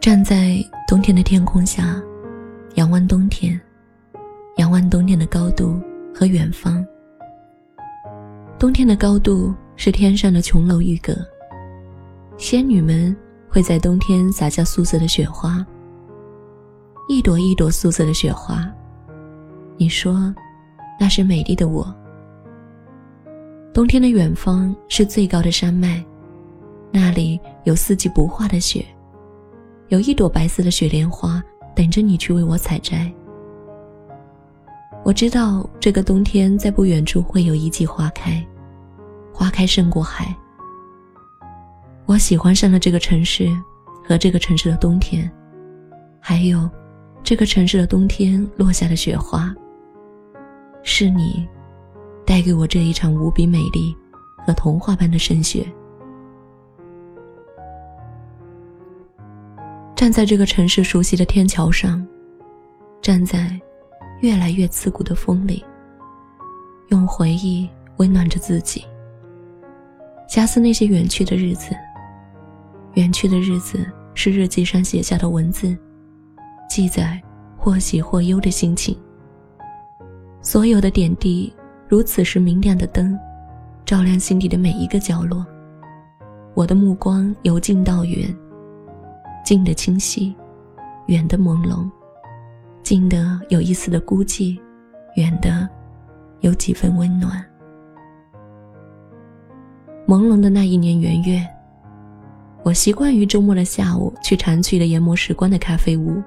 站在冬天的天空下，仰望冬天，仰望冬天的高度和远方。冬天的高度是天上的琼楼玉阁，仙女们会在冬天撒下素色的雪花，一朵一朵素色的雪花。你说，那是美丽的我。冬天的远方是最高的山脉，那里有四季不化的雪。有一朵白色的雪莲花等着你去为我采摘。我知道这个冬天在不远处会有一季花开，花开胜过海。我喜欢上了这个城市，和这个城市的冬天，还有这个城市的冬天落下的雪花。是你，带给我这一场无比美丽和童话般的盛雪。站在这个城市熟悉的天桥上，站在越来越刺骨的风里，用回忆温暖着自己。夹思那些远去的日子，远去的日子是日记上写下的文字，记载或喜或忧的心情。所有的点滴，如此时明亮的灯，照亮心底的每一个角落。我的目光由近到远。近的清晰，远的朦胧，近的有一丝的孤寂，远的有几分温暖。朦胧的那一年元月，我习惯于周末的下午去常去的研磨时光的咖啡屋，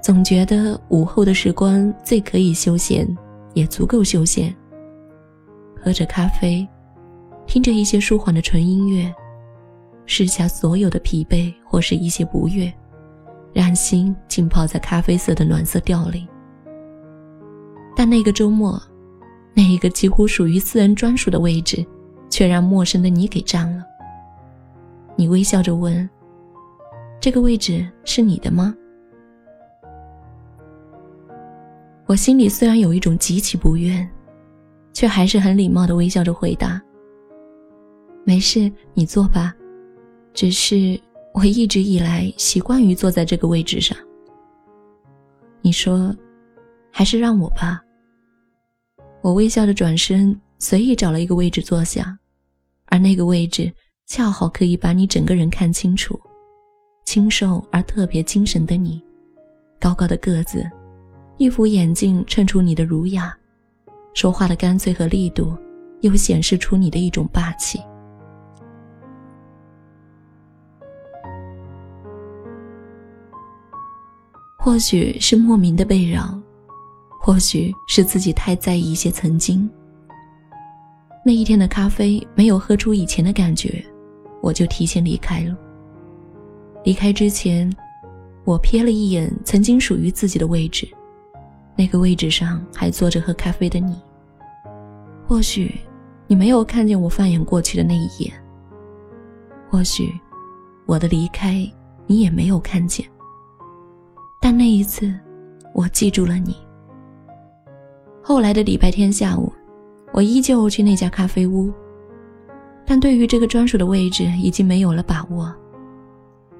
总觉得午后的时光最可以休闲，也足够休闲。喝着咖啡，听着一些舒缓的纯音乐。试下所有的疲惫或是一些不悦，让心浸泡在咖啡色的暖色调里。但那个周末，那一个几乎属于私人专属的位置，却让陌生的你给占了。你微笑着问：“这个位置是你的吗？”我心里虽然有一种极其不愿，却还是很礼貌的微笑着回答：“没事，你坐吧。”只是我一直以来习惯于坐在这个位置上。你说，还是让我吧。我微笑着转身，随意找了一个位置坐下，而那个位置恰好可以把你整个人看清楚，清瘦而特别精神的你，高高的个子，一副眼镜衬出你的儒雅，说话的干脆和力度，又显示出你的一种霸气。或许是莫名的被扰，或许是自己太在意一些曾经。那一天的咖啡没有喝出以前的感觉，我就提前离开了。离开之前，我瞥了一眼曾经属于自己的位置，那个位置上还坐着喝咖啡的你。或许你没有看见我放眼过去的那一眼，或许我的离开你也没有看见。但那一次，我记住了你。后来的礼拜天下午，我依旧去那家咖啡屋，但对于这个专属的位置已经没有了把握。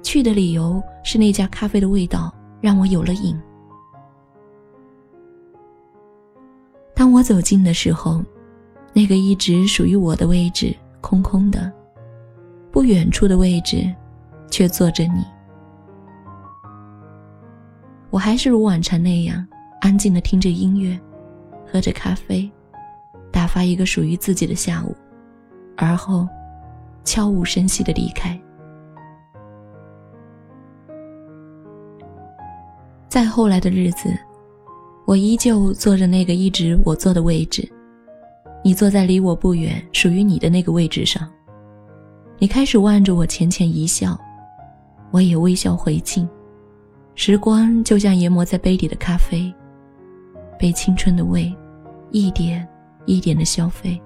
去的理由是那家咖啡的味道让我有了瘾。当我走近的时候，那个一直属于我的位置空空的，不远处的位置，却坐着你。我还是如往常那样安静的听着音乐，喝着咖啡，打发一个属于自己的下午，而后悄无声息的离开。再后来的日子，我依旧坐着那个一直我坐的位置，你坐在离我不远、属于你的那个位置上。你开始望着我，浅浅一笑，我也微笑回敬。时光就像研磨在杯底的咖啡，被青春的味一点一点的消费，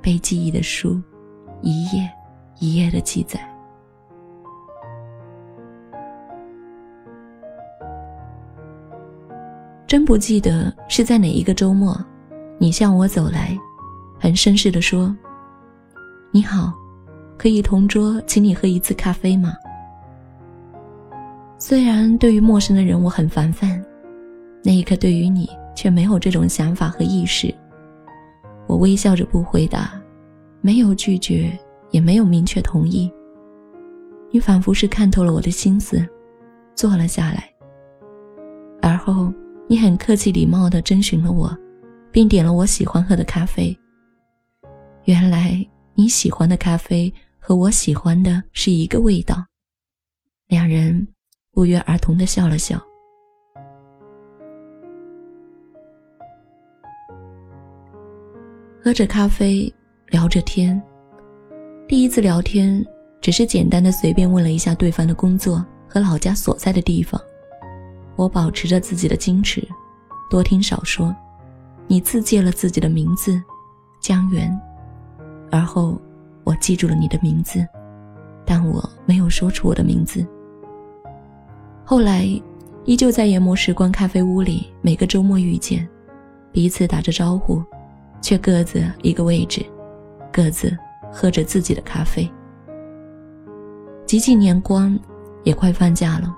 被记忆的书一页一页的记载。真不记得是在哪一个周末，你向我走来，很绅士的说：“你好，可以同桌请你喝一次咖啡吗？”虽然对于陌生的人我很烦范，那一刻对于你却没有这种想法和意识。我微笑着不回答，没有拒绝，也没有明确同意。你仿佛是看透了我的心思，坐了下来。而后，你很客气礼貌地征询了我，并点了我喜欢喝的咖啡。原来你喜欢的咖啡和我喜欢的是一个味道。两人不约而同地笑了笑。喝着咖啡，聊着天。第一次聊天，只是简单的随便问了一下对方的工作和老家所在的地方。我保持着自己的矜持，多听少说。你自介了自己的名字，江源。而后，我记住了你的名字，但我没有说出我的名字。后来，依旧在研磨时光咖啡屋里，每个周末遇见，彼此打着招呼，却各自一个位置，各自喝着自己的咖啡。几几年光，也快放假了。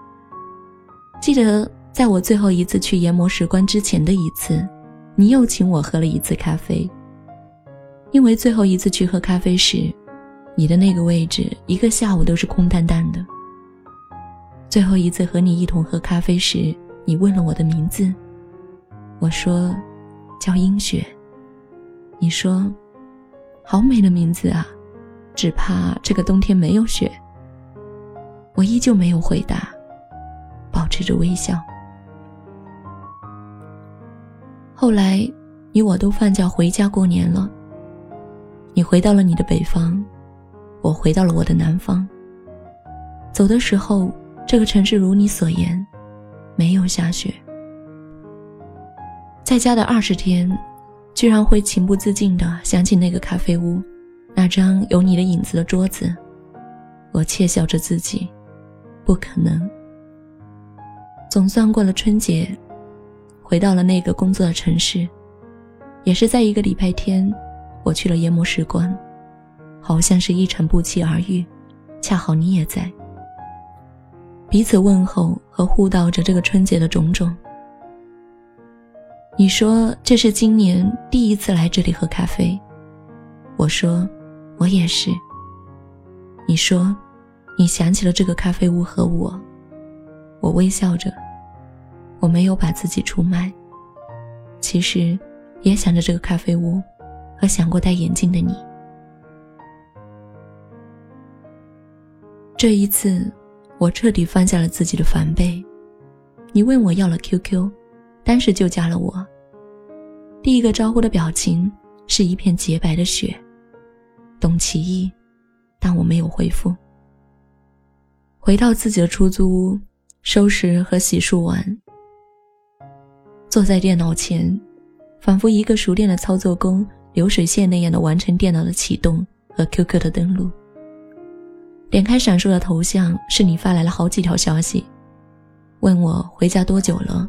记得在我最后一次去研磨时光之前的一次，你又请我喝了一次咖啡。因为最后一次去喝咖啡时，你的那个位置一个下午都是空荡荡的。最后一次和你一同喝咖啡时，你问了我的名字，我说叫英雪。你说好美的名字啊，只怕这个冬天没有雪。我依旧没有回答，保持着微笑。后来你我都放假回家过年了。你回到了你的北方，我回到了我的南方。走的时候。这个城市如你所言，没有下雪。在家的二十天，居然会情不自禁地想起那个咖啡屋，那张有你的影子的桌子。我窃笑着自己，不可能。总算过了春节，回到了那个工作的城市，也是在一个礼拜天，我去了研磨时光，好像是一场不期而遇，恰好你也在。彼此问候和互道着这个春节的种种。你说这是今年第一次来这里喝咖啡，我说我也是。你说你想起了这个咖啡屋和我，我微笑着，我没有把自己出卖，其实也想着这个咖啡屋和想过戴眼镜的你。这一次。我彻底放下了自己的防备，你问我要了 QQ，当时就加了我。第一个招呼的表情是一片洁白的雪，懂其意，但我没有回复。回到自己的出租屋，收拾和洗漱完，坐在电脑前，仿佛一个熟练的操作工，流水线那样的完成电脑的启动和 QQ 的登录。点开闪烁的头像，是你发来了好几条消息，问我回家多久了，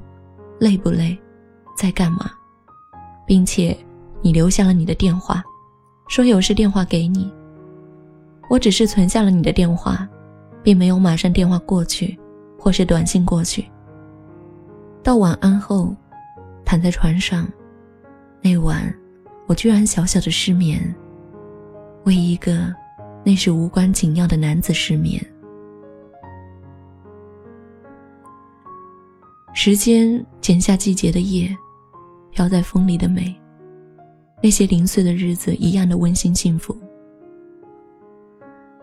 累不累，在干嘛，并且你留下了你的电话，说有事电话给你。我只是存下了你的电话，并没有马上电话过去，或是短信过去。到晚安后，躺在床上，那晚我居然小小的失眠，为一个。那是无关紧要的男子失眠。时间剪下季节的叶，飘在风里的美，那些零碎的日子一样的温馨幸福。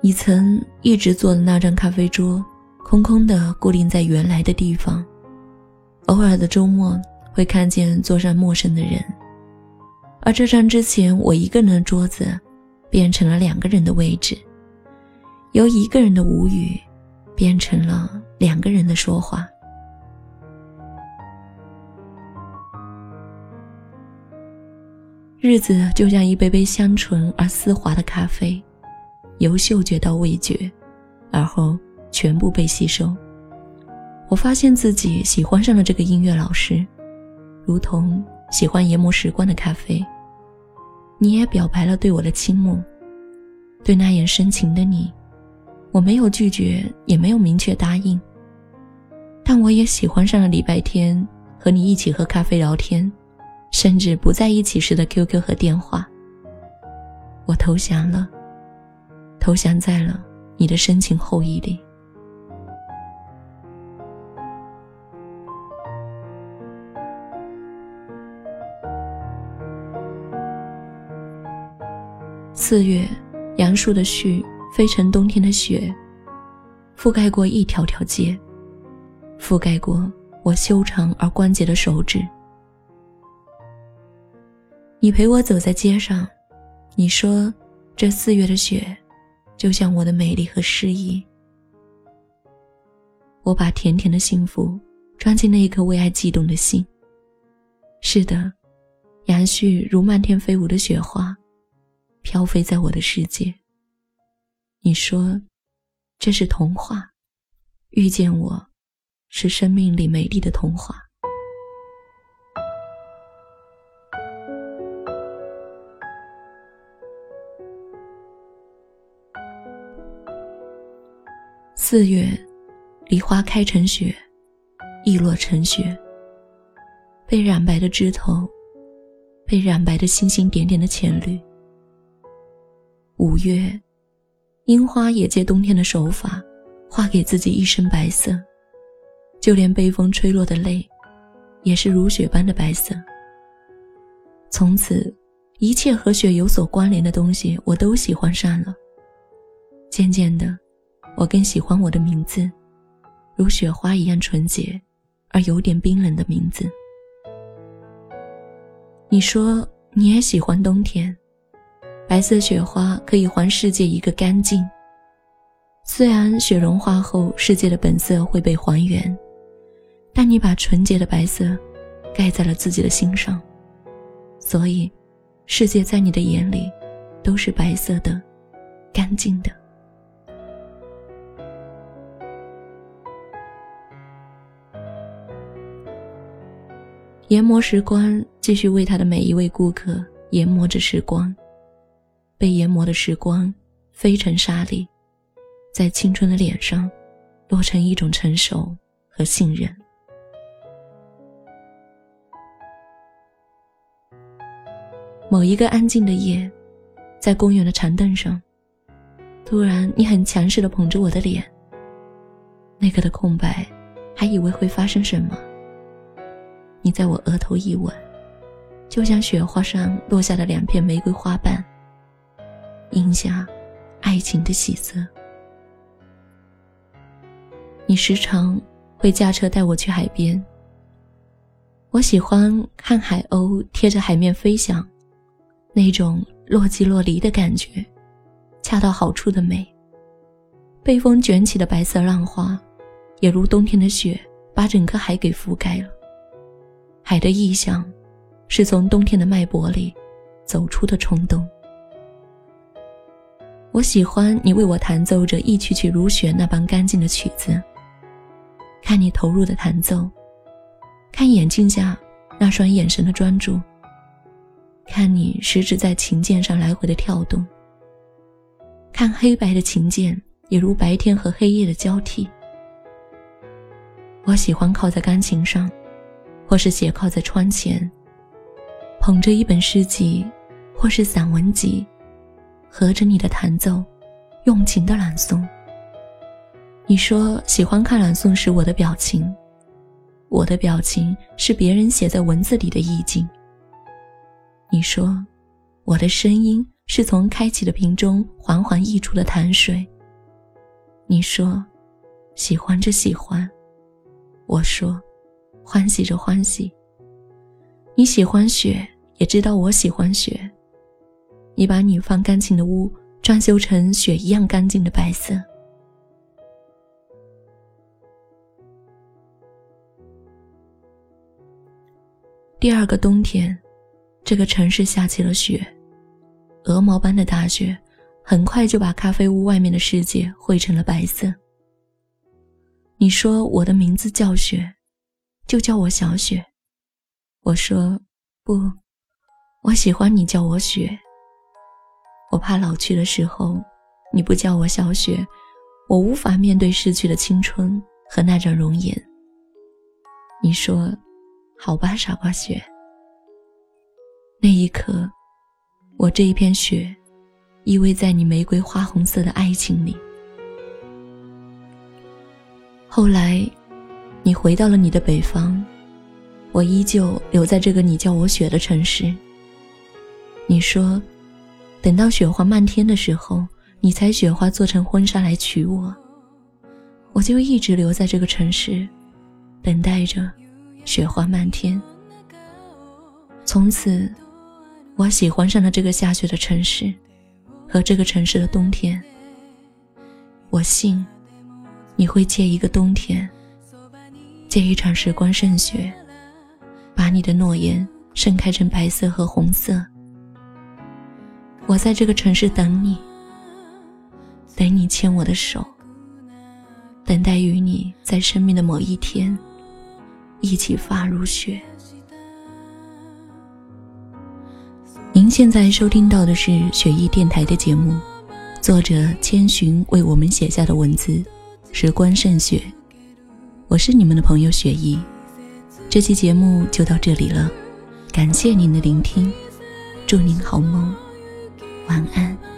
你曾一直坐的那张咖啡桌，空空的固定在原来的地方，偶尔的周末会看见桌上陌生的人，而这张之前我一个人的桌子。变成了两个人的位置，由一个人的无语，变成了两个人的说话。日子就像一杯杯香醇而丝滑的咖啡，由嗅觉到味觉，而后全部被吸收。我发现自己喜欢上了这个音乐老师，如同喜欢研磨时光的咖啡。你也表白了对我的倾慕，对那眼深情的你，我没有拒绝，也没有明确答应，但我也喜欢上了礼拜天和你一起喝咖啡聊天，甚至不在一起时的 QQ 和电话。我投降了，投降在了你的深情厚谊里。四月，杨树的絮飞成冬天的雪，覆盖过一条条街，覆盖过我修长而关节的手指。你陪我走在街上，你说，这四月的雪，就像我的美丽和诗意。我把甜甜的幸福装进那一颗为爱悸动的心。是的，杨絮如漫天飞舞的雪花。飘飞在我的世界。你说，这是童话，遇见我，是生命里美丽的童话。四月，梨花开成雪，易落成雪。被染白的枝头，被染白的星星点点的浅绿。五月，樱花也借冬天的手法，画给自己一身白色。就连被风吹落的泪，也是如雪般的白色。从此，一切和雪有所关联的东西，我都喜欢上了。渐渐的，我更喜欢我的名字，如雪花一样纯洁，而有点冰冷的名字。你说你也喜欢冬天。白色雪花可以还世界一个干净。虽然雪融化后，世界的本色会被还原，但你把纯洁的白色盖在了自己的心上，所以，世界在你的眼里都是白色的，干净的。研磨时光继续为他的每一位顾客研磨着时光。被研磨的时光，飞成沙粒，在青春的脸上，落成一种成熟和信任。某一个安静的夜，在公园的长凳上，突然，你很强势的捧着我的脸。那个的空白，还以为会发生什么。你在我额头一吻，就像雪花上落下的两片玫瑰花瓣。印下爱情的喜色。你时常会驾车带我去海边。我喜欢看海鸥贴着海面飞翔，那种若即若离的感觉，恰到好处的美。被风卷起的白色浪花，也如冬天的雪，把整个海给覆盖了。海的意象，是从冬天的脉搏里走出的冲动。我喜欢你为我弹奏着一曲曲如雪那般干净的曲子。看你投入的弹奏，看眼镜下那双眼神的专注，看你食指在琴键上来回的跳动。看黑白的琴键也如白天和黑夜的交替。我喜欢靠在钢琴上，或是斜靠在窗前，捧着一本诗集，或是散文集。合着你的弹奏，用情的朗诵。你说喜欢看朗诵时我的表情，我的表情是别人写在文字里的意境。你说，我的声音是从开启的瓶中缓缓溢出的潭水。你说，喜欢着喜欢，我说，欢喜着欢喜。你喜欢雪，也知道我喜欢雪。你把女方干净的屋装修成雪一样干净的白色。第二个冬天，这个城市下起了雪，鹅毛般的大雪，很快就把咖啡屋外面的世界绘成了白色。你说我的名字叫雪，就叫我小雪。我说不，我喜欢你叫我雪。我怕老去的时候，你不叫我小雪，我无法面对逝去的青春和那张容颜。你说：“好吧，傻瓜雪。”那一刻，我这一片雪，依偎在你玫瑰花红色的爱情里。后来，你回到了你的北方，我依旧留在这个你叫我雪的城市。你说，等到雪花漫天的时候，你采雪花做成婚纱来娶我。我就一直留在这个城市，等待着雪花漫天。从此，我喜欢上了这个下雪的城市，和这个城市的冬天。我信，你会借一个冬天，借一场时光盛雪，把你的诺言盛开成白色和红色。我在这个城市等你，等你牵我的手。等待与你在生命的某一天，一起发如雪。您现在收听到的是雪艺电台的节目，作者千寻为我们写下的文字《时光胜雪》，我是你们的朋友雪艺。这期节目就到这里了，感谢您的聆听，祝您好梦，晚安。